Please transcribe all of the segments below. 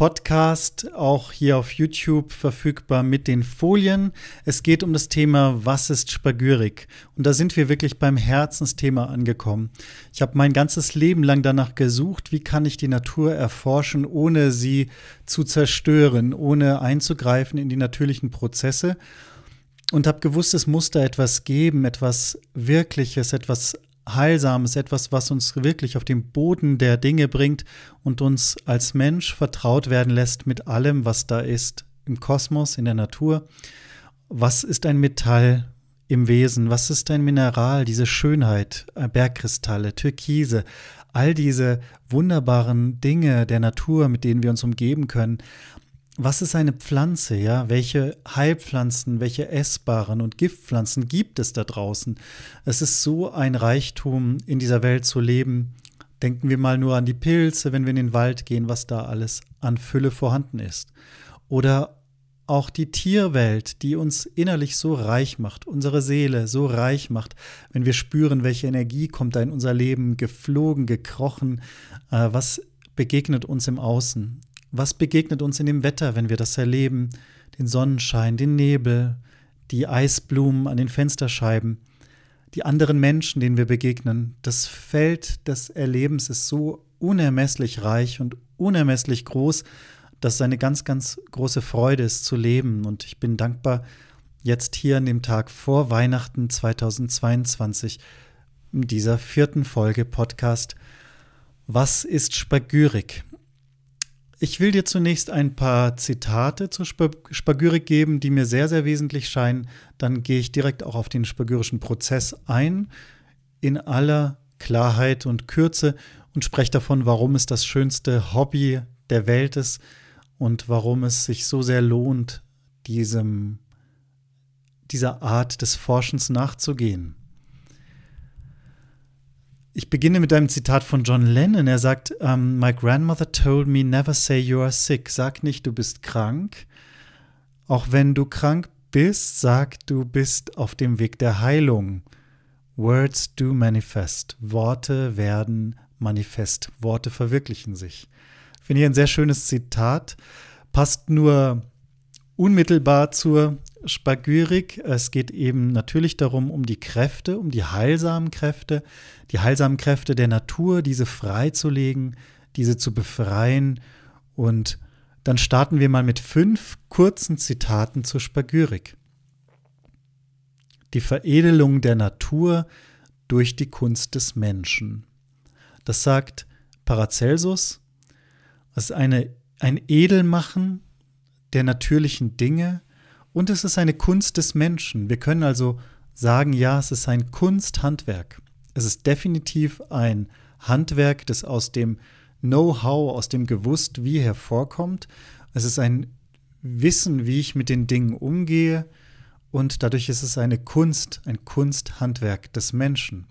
Podcast, auch hier auf YouTube verfügbar mit den Folien. Es geht um das Thema, was ist Spagyrik? Und da sind wir wirklich beim Herzensthema angekommen. Ich habe mein ganzes Leben lang danach gesucht, wie kann ich die Natur erforschen, ohne sie zu zerstören, ohne einzugreifen in die natürlichen Prozesse. Und habe gewusst, es muss da etwas geben, etwas Wirkliches, etwas Heilsames, etwas, was uns wirklich auf den Boden der Dinge bringt und uns als Mensch vertraut werden lässt mit allem, was da ist im Kosmos, in der Natur. Was ist ein Metall im Wesen? Was ist ein Mineral? Diese Schönheit, äh, Bergkristalle, Türkise, all diese wunderbaren Dinge der Natur, mit denen wir uns umgeben können was ist eine Pflanze, ja? Welche Heilpflanzen, welche essbaren und Giftpflanzen gibt es da draußen? Es ist so ein Reichtum, in dieser Welt zu leben. Denken wir mal nur an die Pilze, wenn wir in den Wald gehen, was da alles an Fülle vorhanden ist. Oder auch die Tierwelt, die uns innerlich so reich macht, unsere Seele so reich macht, wenn wir spüren, welche Energie kommt da in unser Leben geflogen, gekrochen, äh, was begegnet uns im Außen. Was begegnet uns in dem Wetter, wenn wir das erleben? Den Sonnenschein, den Nebel, die Eisblumen an den Fensterscheiben, die anderen Menschen, denen wir begegnen. Das Feld des Erlebens ist so unermesslich reich und unermesslich groß, dass es eine ganz, ganz große Freude ist zu leben. Und ich bin dankbar, jetzt hier an dem Tag vor Weihnachten 2022 in dieser vierten Folge Podcast Was ist Spagyrik? Ich will dir zunächst ein paar Zitate zur Spagyrik geben, die mir sehr, sehr wesentlich scheinen. Dann gehe ich direkt auch auf den spagyrischen Prozess ein, in aller Klarheit und Kürze und spreche davon, warum es das schönste Hobby der Welt ist und warum es sich so sehr lohnt, diesem, dieser Art des Forschens nachzugehen. Ich beginne mit einem Zitat von John Lennon. Er sagt, um, ähm, My grandmother told me never say you are sick. Sag nicht, du bist krank. Auch wenn du krank bist, sag, du bist auf dem Weg der Heilung. Words do manifest. Worte werden manifest. Worte verwirklichen sich. Finde ich ein sehr schönes Zitat. Passt nur unmittelbar zur Spagyrik. Es geht eben natürlich darum, um die Kräfte, um die heilsamen Kräfte, die heilsamen Kräfte der Natur, diese freizulegen, diese zu befreien. Und dann starten wir mal mit fünf kurzen Zitaten zur Spagyrik. Die Veredelung der Natur durch die Kunst des Menschen. Das sagt Paracelsus. Es ist eine, ein Edelmachen der natürlichen Dinge, und es ist eine Kunst des Menschen. Wir können also sagen, ja, es ist ein Kunsthandwerk. Es ist definitiv ein Handwerk, das aus dem Know-how, aus dem Gewusst wie hervorkommt. Es ist ein Wissen, wie ich mit den Dingen umgehe. Und dadurch ist es eine Kunst, ein Kunsthandwerk des Menschen.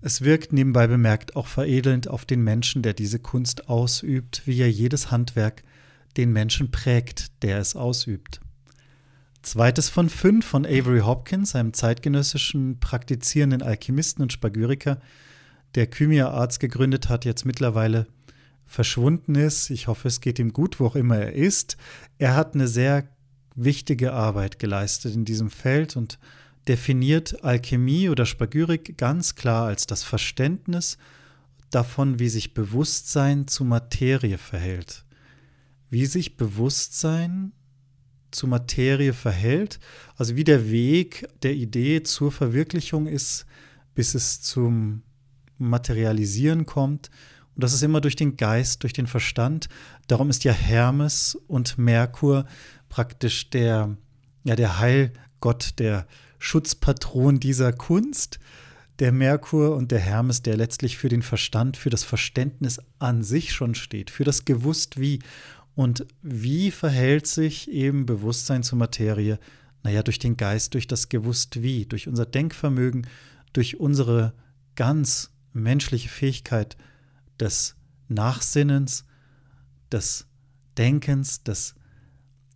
Es wirkt nebenbei bemerkt auch veredelnd auf den Menschen, der diese Kunst ausübt, wie ja jedes Handwerk den Menschen prägt, der es ausübt. Zweites von fünf von Avery Hopkins, einem zeitgenössischen praktizierenden Alchemisten und Spagyriker, der Kymia Arts gegründet hat, jetzt mittlerweile verschwunden ist. Ich hoffe, es geht ihm gut, wo auch immer er ist. Er hat eine sehr wichtige Arbeit geleistet in diesem Feld und definiert Alchemie oder Spagyrik ganz klar als das Verständnis davon, wie sich Bewusstsein zu Materie verhält. Wie sich Bewusstsein zu Materie verhält, also wie der Weg der Idee zur Verwirklichung ist, bis es zum Materialisieren kommt. Und das ist immer durch den Geist, durch den Verstand. Darum ist ja Hermes und Merkur praktisch der, ja, der Heilgott, der Schutzpatron dieser Kunst. der Merkur und der Hermes, der letztlich für den Verstand, für das Verständnis an sich schon steht, für das Gewusst wie. Und wie verhält sich eben Bewusstsein zur Materie? Naja, durch den Geist, durch das Gewusst wie, durch unser Denkvermögen, durch unsere ganz menschliche Fähigkeit des Nachsinnens, des Denkens, des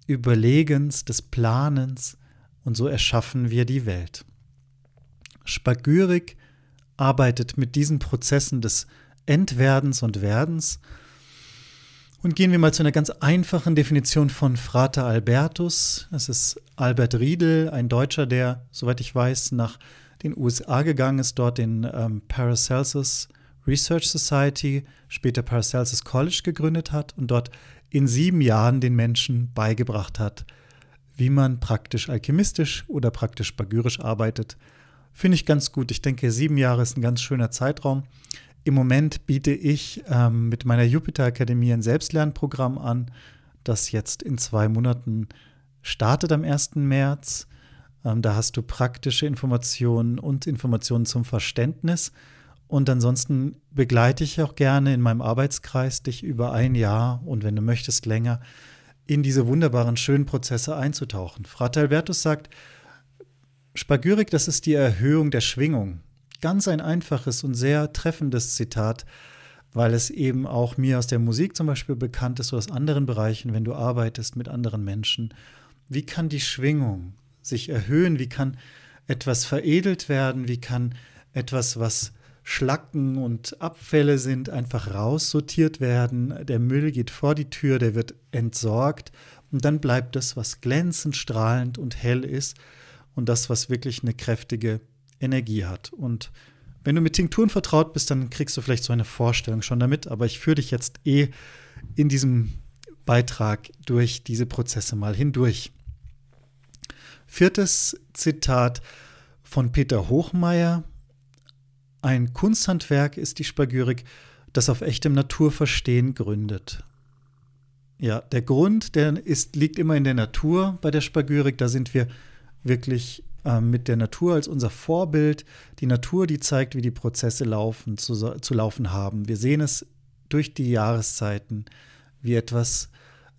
Überlegens, des Planens. Und so erschaffen wir die Welt. Spagyrik arbeitet mit diesen Prozessen des Entwerdens und Werdens. Und gehen wir mal zu einer ganz einfachen Definition von Frater Albertus. Es ist Albert Riedel, ein Deutscher, der, soweit ich weiß, nach den USA gegangen ist, dort den ähm, Paracelsus Research Society, später Paracelsus College gegründet hat und dort in sieben Jahren den Menschen beigebracht hat, wie man praktisch alchemistisch oder praktisch spagyrisch arbeitet. Finde ich ganz gut. Ich denke, sieben Jahre ist ein ganz schöner Zeitraum. Im Moment biete ich ähm, mit meiner Jupiter Akademie ein Selbstlernprogramm an, das jetzt in zwei Monaten startet am 1. März. Ähm, da hast du praktische Informationen und Informationen zum Verständnis. Und ansonsten begleite ich auch gerne in meinem Arbeitskreis dich über ein Jahr und wenn du möchtest länger in diese wunderbaren, schönen Prozesse einzutauchen. Frater Albertus sagt, Spagyrik, das ist die Erhöhung der Schwingung. Ganz ein einfaches und sehr treffendes Zitat, weil es eben auch mir aus der Musik zum Beispiel bekannt ist oder aus anderen Bereichen, wenn du arbeitest mit anderen Menschen. Wie kann die Schwingung sich erhöhen? Wie kann etwas veredelt werden? Wie kann etwas, was Schlacken und Abfälle sind, einfach raussortiert werden? Der Müll geht vor die Tür, der wird entsorgt und dann bleibt das, was glänzend, strahlend und hell ist und das, was wirklich eine kräftige Energie hat. Und wenn du mit Tinkturen vertraut bist, dann kriegst du vielleicht so eine Vorstellung schon damit, aber ich führe dich jetzt eh in diesem Beitrag durch diese Prozesse mal hindurch. Viertes Zitat von Peter Hochmeier. Ein Kunsthandwerk ist die Spagyrik, das auf echtem Naturverstehen gründet. Ja, der Grund, der ist, liegt immer in der Natur bei der Spagyrik. Da sind wir wirklich äh, mit der Natur als unser Vorbild. Die Natur, die zeigt, wie die Prozesse laufen, zu, zu laufen haben. Wir sehen es durch die Jahreszeiten, wie etwas,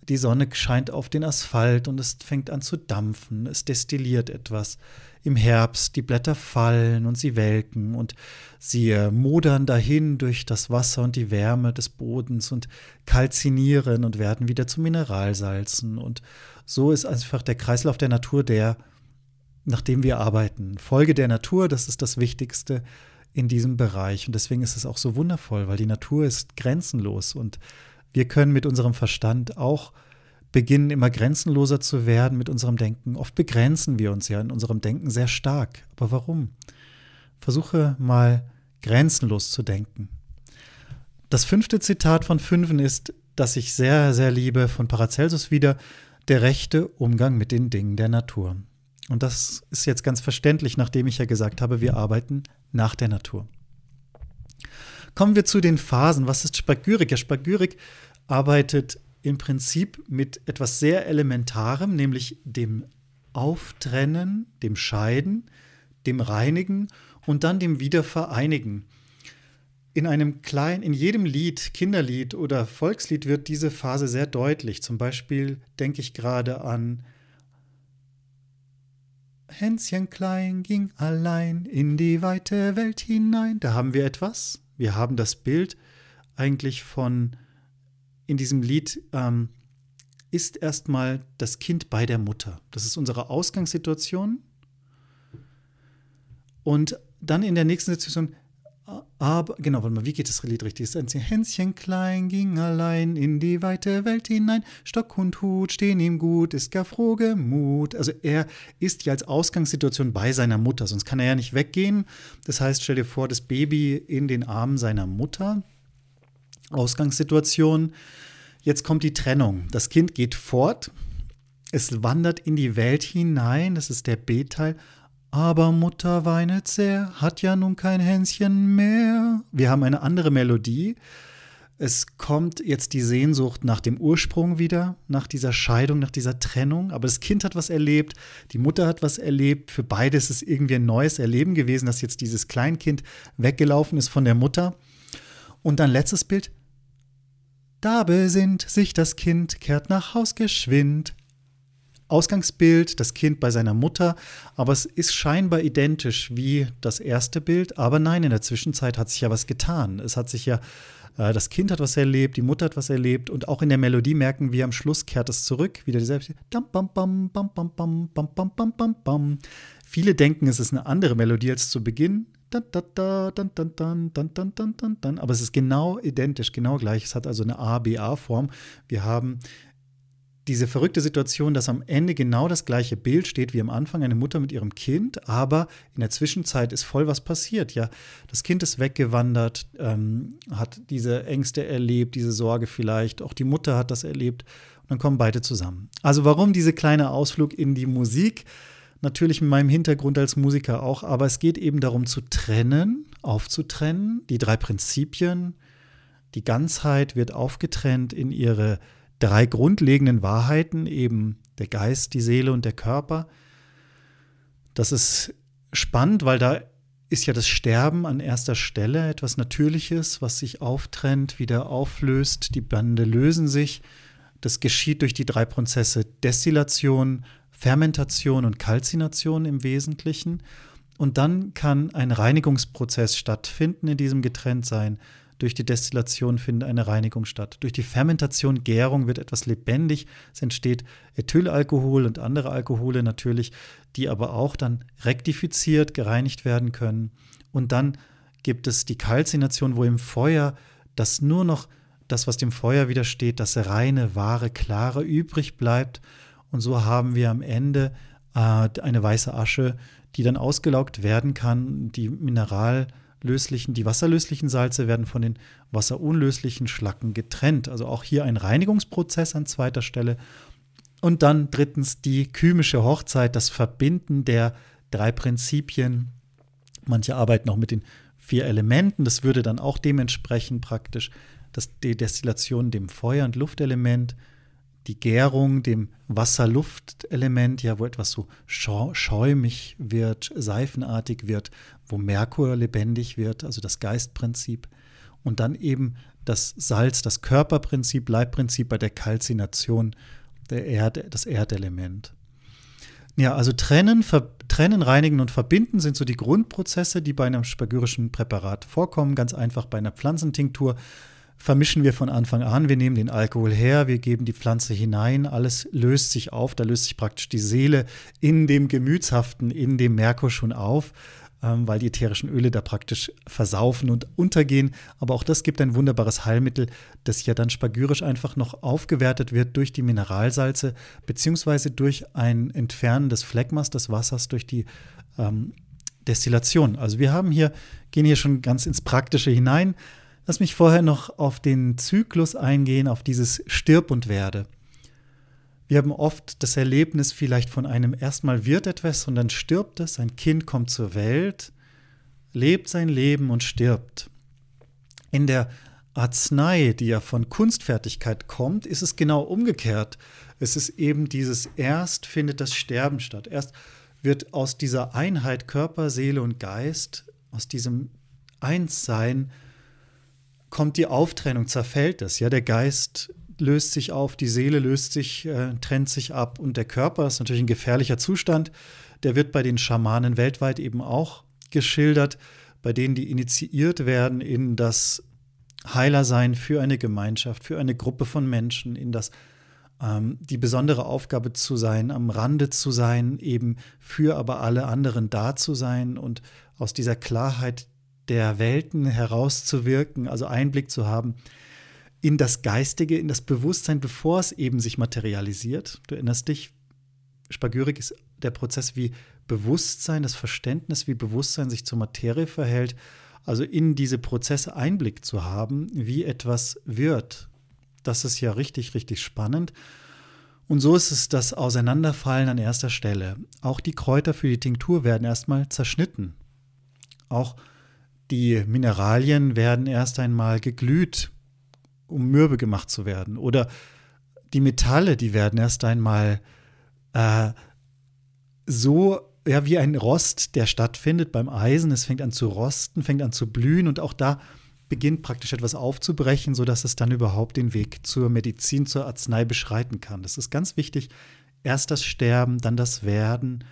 die Sonne scheint auf den Asphalt und es fängt an zu dampfen, es destilliert etwas. Im Herbst die Blätter fallen und sie welken und sie modern dahin durch das Wasser und die Wärme des Bodens und kalzinieren und werden wieder zu Mineralsalzen. Und so ist einfach der Kreislauf der Natur der, nach dem wir arbeiten. Folge der Natur, das ist das Wichtigste in diesem Bereich. Und deswegen ist es auch so wundervoll, weil die Natur ist grenzenlos und wir können mit unserem Verstand auch beginnen, immer grenzenloser zu werden mit unserem Denken. Oft begrenzen wir uns ja in unserem Denken sehr stark. Aber warum? Versuche mal grenzenlos zu denken. Das fünfte Zitat von Fünfen ist, das ich sehr, sehr liebe, von Paracelsus wieder, der rechte Umgang mit den Dingen der Natur. Und das ist jetzt ganz verständlich, nachdem ich ja gesagt habe, wir arbeiten nach der Natur. Kommen wir zu den Phasen. Was ist Spagyrik? Ja, Spagyrik arbeitet im Prinzip mit etwas sehr Elementarem, nämlich dem Auftrennen, dem Scheiden, dem Reinigen und dann dem Wiedervereinigen. In einem kleinen, in jedem Lied, Kinderlied oder Volkslied wird diese Phase sehr deutlich. Zum Beispiel denke ich gerade an Hänschen klein ging allein in die weite Welt hinein. Da haben wir etwas. Wir haben das Bild eigentlich von in diesem Lied ähm, ist erstmal das Kind bei der Mutter. Das ist unsere Ausgangssituation. Und dann in der nächsten Situation aber, genau, warte mal, wie geht das Lied richtig? Ein Hänschen klein ging allein in die weite Welt hinein. Stock und Hut stehen ihm gut, ist gar froh gemut. Also er ist ja als Ausgangssituation bei seiner Mutter, sonst kann er ja nicht weggehen. Das heißt, stell dir vor, das Baby in den Armen seiner Mutter. Ausgangssituation. Jetzt kommt die Trennung. Das Kind geht fort. Es wandert in die Welt hinein. Das ist der B-Teil. Aber Mutter weinet sehr, hat ja nun kein Hänschen mehr. Wir haben eine andere Melodie. Es kommt jetzt die Sehnsucht nach dem Ursprung wieder, nach dieser Scheidung, nach dieser Trennung. Aber das Kind hat was erlebt, die Mutter hat was erlebt. Für beide ist es irgendwie ein neues Erleben gewesen, dass jetzt dieses Kleinkind weggelaufen ist von der Mutter. Und dann letztes Bild. Da besinnt sich das Kind, kehrt nach Haus geschwind. Ausgangsbild, das Kind bei seiner Mutter, aber es ist scheinbar identisch wie das erste Bild. Aber nein, in der Zwischenzeit hat sich ja was getan. Es hat sich ja äh, das Kind hat was erlebt, die Mutter hat was erlebt und auch in der Melodie merken wir am Schluss kehrt es zurück, wieder dieselbe. Viele denken, es ist eine andere Melodie als zu Beginn. Aber es ist genau identisch, genau gleich. Es hat also eine A-B-A-Form. Wir haben diese verrückte Situation, dass am Ende genau das gleiche Bild steht wie am Anfang, eine Mutter mit ihrem Kind, aber in der Zwischenzeit ist voll was passiert. Ja, das Kind ist weggewandert, ähm, hat diese Ängste erlebt, diese Sorge vielleicht, auch die Mutter hat das erlebt und dann kommen beide zusammen. Also warum diese kleine Ausflug in die Musik? Natürlich mit meinem Hintergrund als Musiker auch, aber es geht eben darum zu trennen, aufzutrennen, die drei Prinzipien. Die Ganzheit wird aufgetrennt in ihre drei grundlegenden Wahrheiten, eben der Geist, die Seele und der Körper. Das ist spannend, weil da ist ja das Sterben an erster Stelle etwas Natürliches, was sich auftrennt, wieder auflöst, die Bande lösen sich. Das geschieht durch die drei Prozesse Destillation, Fermentation und Kalzination im Wesentlichen. Und dann kann ein Reinigungsprozess stattfinden in diesem Getrenntsein. Durch die Destillation findet eine Reinigung statt. Durch die Fermentation, Gärung wird etwas lebendig. Es entsteht Ethylalkohol und andere Alkohole natürlich, die aber auch dann rektifiziert, gereinigt werden können. Und dann gibt es die Kalzination, wo im Feuer das nur noch das, was dem Feuer widersteht, das reine, wahre, klare übrig bleibt. Und so haben wir am Ende äh, eine weiße Asche, die dann ausgelaugt werden kann. Die Mineral- löslichen, die wasserlöslichen Salze werden von den wasserunlöslichen Schlacken getrennt. Also auch hier ein Reinigungsprozess an zweiter Stelle. Und dann drittens die kymische Hochzeit, das Verbinden der drei Prinzipien. Manche arbeiten auch mit den vier Elementen. Das würde dann auch dementsprechend praktisch das, die Destillation dem Feuer- und Luftelement, die Gärung dem Wasser-Luft-Element, ja, wo etwas so schäumig wird, seifenartig wird, wo Merkur lebendig wird, also das Geistprinzip. Und dann eben das Salz, das Körperprinzip, Leibprinzip bei der Kalzination, der Erd, das Erdelement. Ja, also trennen, trennen, reinigen und verbinden sind so die Grundprozesse, die bei einem spagyrischen Präparat vorkommen. Ganz einfach bei einer Pflanzentinktur vermischen wir von Anfang an. Wir nehmen den Alkohol her, wir geben die Pflanze hinein, alles löst sich auf, da löst sich praktisch die Seele in dem Gemütshaften, in dem Merkur schon auf, ähm, weil die ätherischen Öle da praktisch versaufen und untergehen. Aber auch das gibt ein wunderbares Heilmittel, das ja dann spagyrisch einfach noch aufgewertet wird durch die Mineralsalze, beziehungsweise durch ein Entfernen des Phlegmas, des Wassers, durch die ähm, Destillation. Also wir haben hier, gehen hier schon ganz ins Praktische hinein. Lass mich vorher noch auf den Zyklus eingehen, auf dieses Stirb und werde. Wir haben oft das Erlebnis vielleicht von einem erstmal wird etwas und dann stirbt es, ein Kind kommt zur Welt, lebt sein Leben und stirbt. In der Arznei, die ja von Kunstfertigkeit kommt, ist es genau umgekehrt. Es ist eben dieses erst findet das Sterben statt. Erst wird aus dieser Einheit Körper, Seele und Geist, aus diesem Einssein, kommt die Auftrennung, zerfällt es. Ja, der Geist löst sich auf, die Seele löst sich, äh, trennt sich ab und der Körper ist natürlich ein gefährlicher Zustand. Der wird bei den Schamanen weltweit eben auch geschildert, bei denen die initiiert werden in das Heilersein für eine Gemeinschaft, für eine Gruppe von Menschen, in das ähm, die besondere Aufgabe zu sein, am Rande zu sein, eben für aber alle anderen da zu sein und aus dieser Klarheit der Welten herauszuwirken, also Einblick zu haben in das Geistige, in das Bewusstsein, bevor es eben sich materialisiert. Du erinnerst dich, Spagyrik ist der Prozess, wie Bewusstsein, das Verständnis, wie Bewusstsein sich zur Materie verhält, also in diese Prozesse Einblick zu haben, wie etwas wird. Das ist ja richtig, richtig spannend. Und so ist es das Auseinanderfallen an erster Stelle. Auch die Kräuter für die Tinktur werden erstmal zerschnitten. Auch die Mineralien werden erst einmal geglüht. um mürbe gemacht zu werden. Oder die Metalle, die werden erst einmal äh, so ja, wie ein Rost, der stattfindet beim Eisen. Es fängt an zu rosten, fängt an zu blühen und auch da beginnt praktisch etwas aufzubrechen, sodass es dann überhaupt den Weg zur Medizin, zur Arznei beschreiten kann. Das ist ganz wichtig. Erst das Sterben, dann das Werden.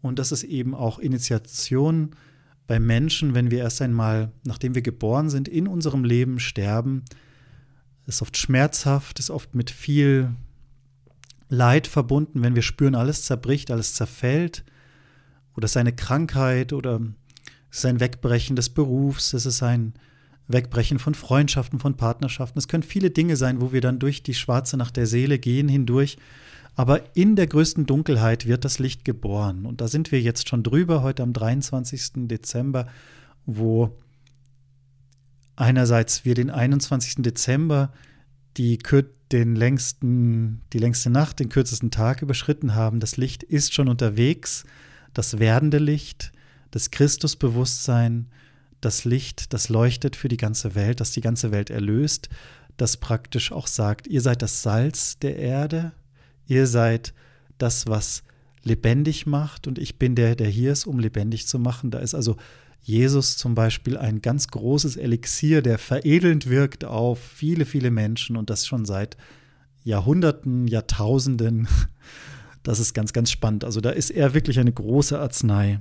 Und das ist eben auch Initiation bei Menschen, wenn wir erst einmal, nachdem wir geboren sind, in unserem Leben sterben. Ist oft schmerzhaft, ist oft mit viel Leid verbunden, wenn wir spüren, alles zerbricht, alles zerfällt. Oder es ist eine Krankheit oder es ist ein Wegbrechen des Berufs, es ist ein Wegbrechen von Freundschaften, von Partnerschaften. Es können viele Dinge sein, wo wir dann durch die schwarze Nacht der Seele gehen hindurch. Aber in der größten Dunkelheit wird das Licht geboren. Und da sind wir jetzt schon drüber, heute am 23. Dezember, wo einerseits wir den 21. Dezember die, den längsten, die längste Nacht, den kürzesten Tag überschritten haben. Das Licht ist schon unterwegs, das werdende Licht, das Christusbewusstsein, das Licht, das leuchtet für die ganze Welt, das die ganze Welt erlöst, das praktisch auch sagt, ihr seid das Salz der Erde, ihr seid das, was lebendig macht und ich bin der, der hier ist, um lebendig zu machen. Da ist also Jesus zum Beispiel ein ganz großes Elixier, der veredelnd wirkt auf viele, viele Menschen und das schon seit Jahrhunderten, Jahrtausenden. Das ist ganz, ganz spannend. Also da ist er wirklich eine große Arznei.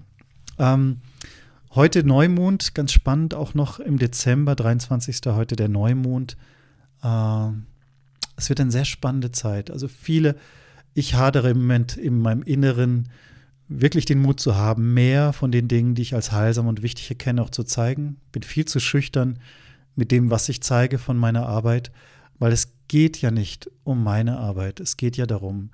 Ähm, Heute Neumond, ganz spannend, auch noch im Dezember, 23. heute der Neumond. Äh, es wird eine sehr spannende Zeit. Also viele, ich hadere im Moment in meinem Inneren, wirklich den Mut zu haben, mehr von den Dingen, die ich als heilsam und wichtig erkenne, auch zu zeigen. Bin viel zu schüchtern mit dem, was ich zeige von meiner Arbeit, weil es geht ja nicht um meine Arbeit. Es geht ja darum,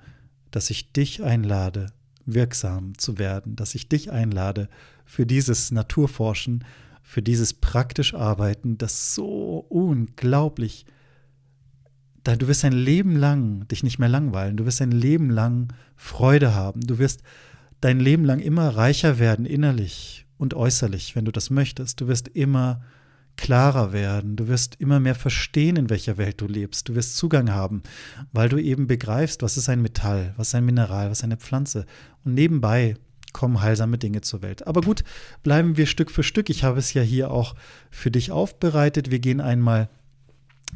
dass ich dich einlade, wirksam zu werden, dass ich dich einlade für dieses Naturforschen, für dieses praktisch Arbeiten, das so unglaublich, da du wirst ein Leben lang dich nicht mehr langweilen, du wirst ein Leben lang Freude haben, du wirst dein Leben lang immer reicher werden innerlich und äußerlich, wenn du das möchtest, du wirst immer klarer werden, du wirst immer mehr verstehen, in welcher Welt du lebst, du wirst Zugang haben, weil du eben begreifst, was ist ein Metall, was ist ein Mineral, was ist eine Pflanze. Und nebenbei kommen heilsame Dinge zur Welt. Aber gut, bleiben wir Stück für Stück. Ich habe es ja hier auch für dich aufbereitet. Wir gehen einmal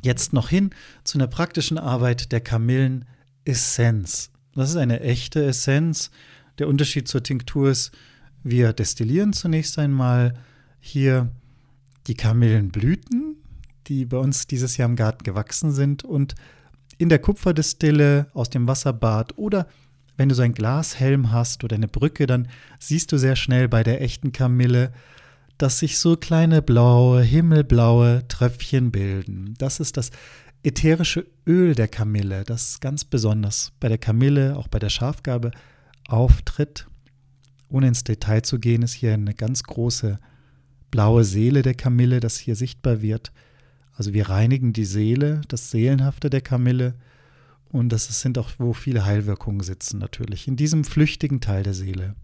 jetzt noch hin zu einer praktischen Arbeit der Kamillenessenz. Das ist eine echte Essenz. Der Unterschied zur Tinktur ist, wir destillieren zunächst einmal hier die Kamillenblüten, die bei uns dieses Jahr im Garten gewachsen sind und in der Kupferdestille aus dem Wasserbad oder wenn du so ein Glashelm hast oder eine Brücke, dann siehst du sehr schnell bei der echten Kamille, dass sich so kleine blaue, himmelblaue Tröpfchen bilden. Das ist das ätherische Öl der Kamille, das ganz besonders bei der Kamille, auch bei der Schafgabe auftritt. Ohne ins Detail zu gehen, ist hier eine ganz große blaue Seele der Kamille, das hier sichtbar wird. Also wir reinigen die Seele, das Seelenhafte der Kamille und das sind auch, wo viele Heilwirkungen sitzen natürlich, in diesem flüchtigen Teil der Seele.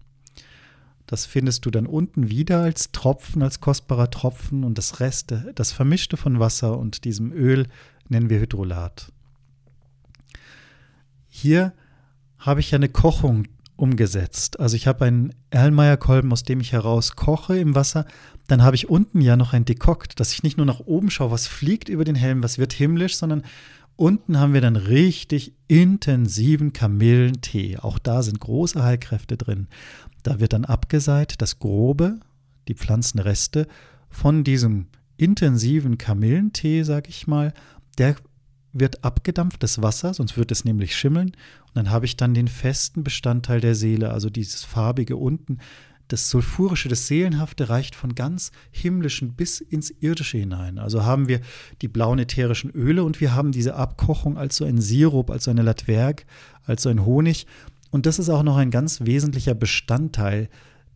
Das findest du dann unten wieder als Tropfen, als kostbarer Tropfen und das Reste, das Vermischte von Wasser und diesem Öl nennen wir Hydrolat. Hier habe ich eine Kochung umgesetzt. Also ich habe einen Erlenmeyer-Kolben, aus dem ich heraus koche im Wasser. Dann habe ich unten ja noch ein Dekokt, dass ich nicht nur nach oben schaue, was fliegt über den Helm, was wird himmlisch, sondern unten haben wir dann richtig intensiven Kamillentee. Auch da sind große Heilkräfte drin. Da wird dann abgeseit das Grobe, die Pflanzenreste von diesem intensiven Kamillentee, sag ich mal, der wird abgedampft, das Wasser, sonst wird es nämlich schimmeln. Und dann habe ich dann den festen Bestandteil der Seele, also dieses farbige unten. Das Sulfurische, das Seelenhafte reicht von ganz himmlischen bis ins Irdische hinein. Also haben wir die blauen ätherischen Öle und wir haben diese Abkochung als so ein Sirup, als so eine Latwerk, als so ein Honig. Und das ist auch noch ein ganz wesentlicher Bestandteil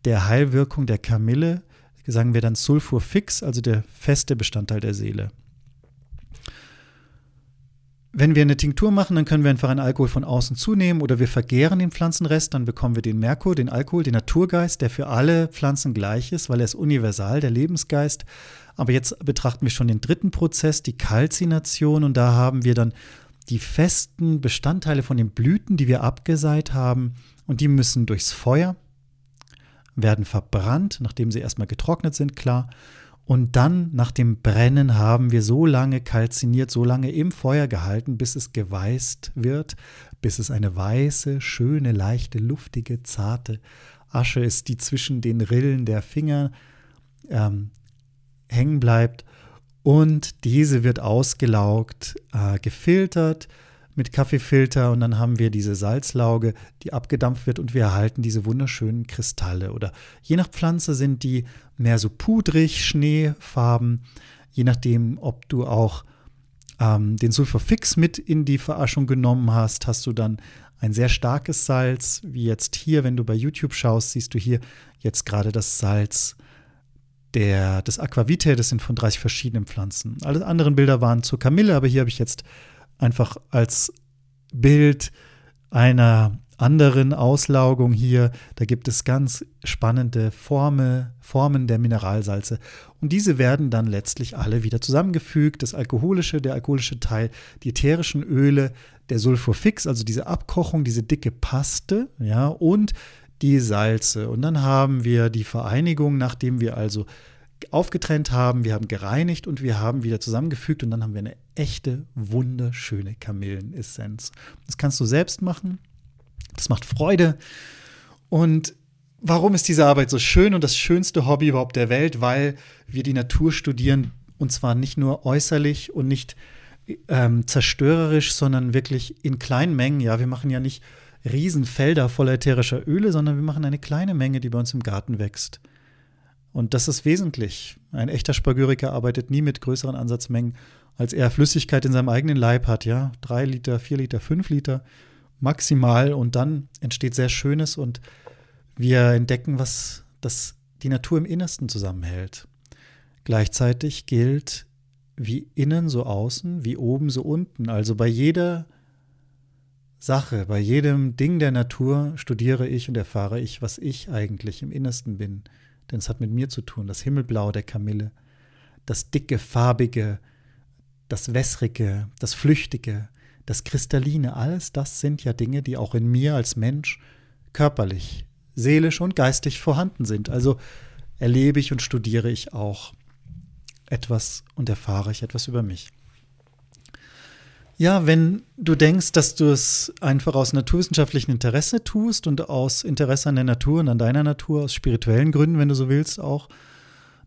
der Heilwirkung der Kamille, sagen wir dann Sulfurfix, also der feste Bestandteil der Seele. Wenn wir eine Tinktur machen, dann können wir einfach einen Alkohol von außen zunehmen oder wir vergären den Pflanzenrest, dann bekommen wir den Merkur, den Alkohol, den Naturgeist, der für alle Pflanzen gleich ist, weil er ist universal, der Lebensgeist. Aber jetzt betrachten wir schon den dritten Prozess, die Kalzination, und da haben wir dann die festen Bestandteile von den Blüten, die wir abgeseit haben, und die müssen durchs Feuer, werden verbrannt, nachdem sie erstmal getrocknet sind, klar. Und dann nach dem Brennen haben wir so lange kalziniert, so lange im Feuer gehalten, bis es geweißt wird, bis es eine weiße, schöne, leichte, luftige, zarte Asche ist, die zwischen den Rillen der Finger ähm, hängen bleibt. Und diese wird ausgelaugt, äh, gefiltert, mit Kaffeefilter und dann haben wir diese Salzlauge, die abgedampft wird und wir erhalten diese wunderschönen Kristalle. Oder je nach Pflanze sind die mehr so pudrig, Schneefarben, je nachdem, ob du auch ähm, den Sulfurfix mit in die Veraschung genommen hast, hast du dann ein sehr starkes Salz, wie jetzt hier, wenn du bei YouTube schaust, siehst du hier jetzt gerade das Salz der, des Aquavitae, das sind von 30 verschiedenen Pflanzen. Alle anderen Bilder waren zur Kamille, aber hier habe ich jetzt einfach als Bild einer anderen Auslaugung hier. Da gibt es ganz spannende Forme, Formen der Mineralsalze. Und diese werden dann letztlich alle wieder zusammengefügt. Das alkoholische, der alkoholische Teil, die ätherischen Öle, der Sulfurfix, also diese Abkochung, diese dicke Paste, ja, und die Salze. Und dann haben wir die Vereinigung, nachdem wir also aufgetrennt haben, wir haben gereinigt und wir haben wieder zusammengefügt und dann haben wir eine echte, wunderschöne Kamillenessenz. Das kannst du selbst machen. Das macht Freude. Und warum ist diese Arbeit so schön und das schönste Hobby überhaupt der Welt? Weil wir die Natur studieren und zwar nicht nur äußerlich und nicht ähm, zerstörerisch, sondern wirklich in kleinen Mengen. Ja, wir machen ja nicht Riesenfelder voller ätherischer Öle, sondern wir machen eine kleine Menge, die bei uns im Garten wächst. Und das ist wesentlich. Ein echter Spagyriker arbeitet nie mit größeren Ansatzmengen, als er Flüssigkeit in seinem eigenen Leib hat, ja. Drei Liter, vier Liter, fünf Liter maximal. Und dann entsteht sehr Schönes und wir entdecken, was das die Natur im Innersten zusammenhält. Gleichzeitig gilt, wie innen so außen, wie oben so unten. Also bei jeder Sache, bei jedem Ding der Natur studiere ich und erfahre ich, was ich eigentlich im Innersten bin denn es hat mit mir zu tun, das Himmelblau der Kamille, das dicke, farbige, das wässrige, das flüchtige, das kristalline, alles das sind ja Dinge, die auch in mir als Mensch körperlich, seelisch und geistig vorhanden sind. Also erlebe ich und studiere ich auch etwas und erfahre ich etwas über mich. Ja, wenn du denkst, dass du es einfach aus naturwissenschaftlichem Interesse tust und aus Interesse an der Natur und an deiner Natur, aus spirituellen Gründen, wenn du so willst, auch,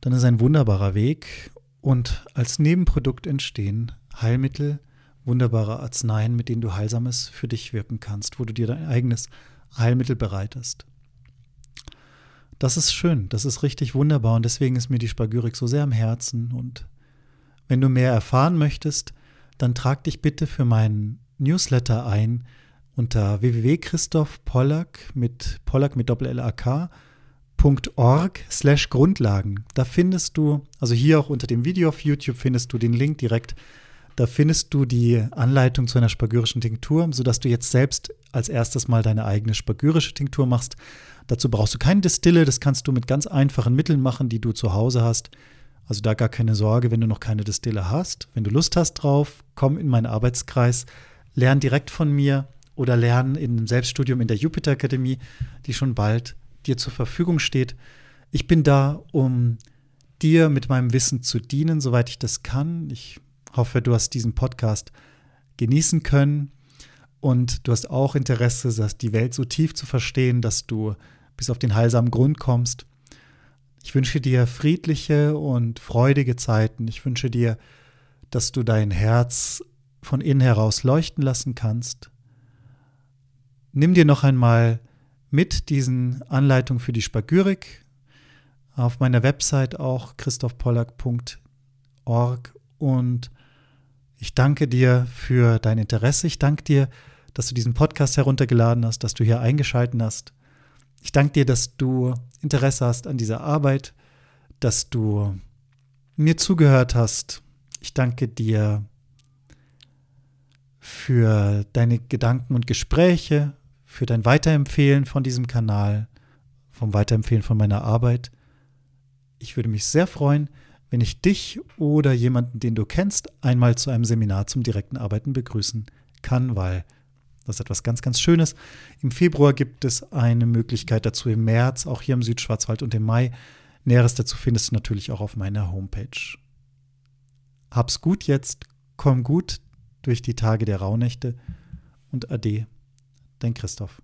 dann ist ein wunderbarer Weg. Und als Nebenprodukt entstehen Heilmittel, wunderbare Arzneien, mit denen du Heilsames für dich wirken kannst, wo du dir dein eigenes Heilmittel bereitest. Das ist schön, das ist richtig wunderbar und deswegen ist mir die Spagyrik so sehr am Herzen. Und wenn du mehr erfahren möchtest, dann trag dich bitte für meinen Newsletter ein unter www.christophpollack mit Pollack mit Doppel slash Grundlagen. Da findest du, also hier auch unter dem Video auf YouTube findest du den Link direkt. Da findest du die Anleitung zu einer spagyrischen Tinktur, sodass du jetzt selbst als erstes mal deine eigene spagyrische Tinktur machst. Dazu brauchst du keine Distille, das kannst du mit ganz einfachen Mitteln machen, die du zu Hause hast. Also da gar keine Sorge, wenn du noch keine Distille hast. Wenn du Lust hast drauf, komm in meinen Arbeitskreis, lern direkt von mir oder lern im Selbststudium in der Jupiter Akademie, die schon bald dir zur Verfügung steht. Ich bin da, um dir mit meinem Wissen zu dienen, soweit ich das kann. Ich hoffe, du hast diesen Podcast genießen können und du hast auch Interesse, die Welt so tief zu verstehen, dass du bis auf den heilsamen Grund kommst. Ich wünsche dir friedliche und freudige Zeiten. Ich wünsche dir, dass du dein Herz von innen heraus leuchten lassen kannst. Nimm dir noch einmal mit diesen Anleitungen für die Spagyrik auf meiner Website auch christophpollack.org und ich danke dir für dein Interesse. Ich danke dir, dass du diesen Podcast heruntergeladen hast, dass du hier eingeschalten hast. Ich danke dir, dass du Interesse hast an dieser Arbeit, dass du mir zugehört hast. Ich danke dir für deine Gedanken und Gespräche, für dein Weiterempfehlen von diesem Kanal, vom Weiterempfehlen von meiner Arbeit. Ich würde mich sehr freuen, wenn ich dich oder jemanden, den du kennst, einmal zu einem Seminar zum direkten Arbeiten begrüßen kann, weil das ist etwas ganz, ganz Schönes. Im Februar gibt es eine Möglichkeit dazu im März, auch hier im Südschwarzwald und im Mai. Näheres dazu findest du natürlich auch auf meiner Homepage. Hab's gut jetzt, komm gut durch die Tage der Rauhnächte und Ade, dein Christoph.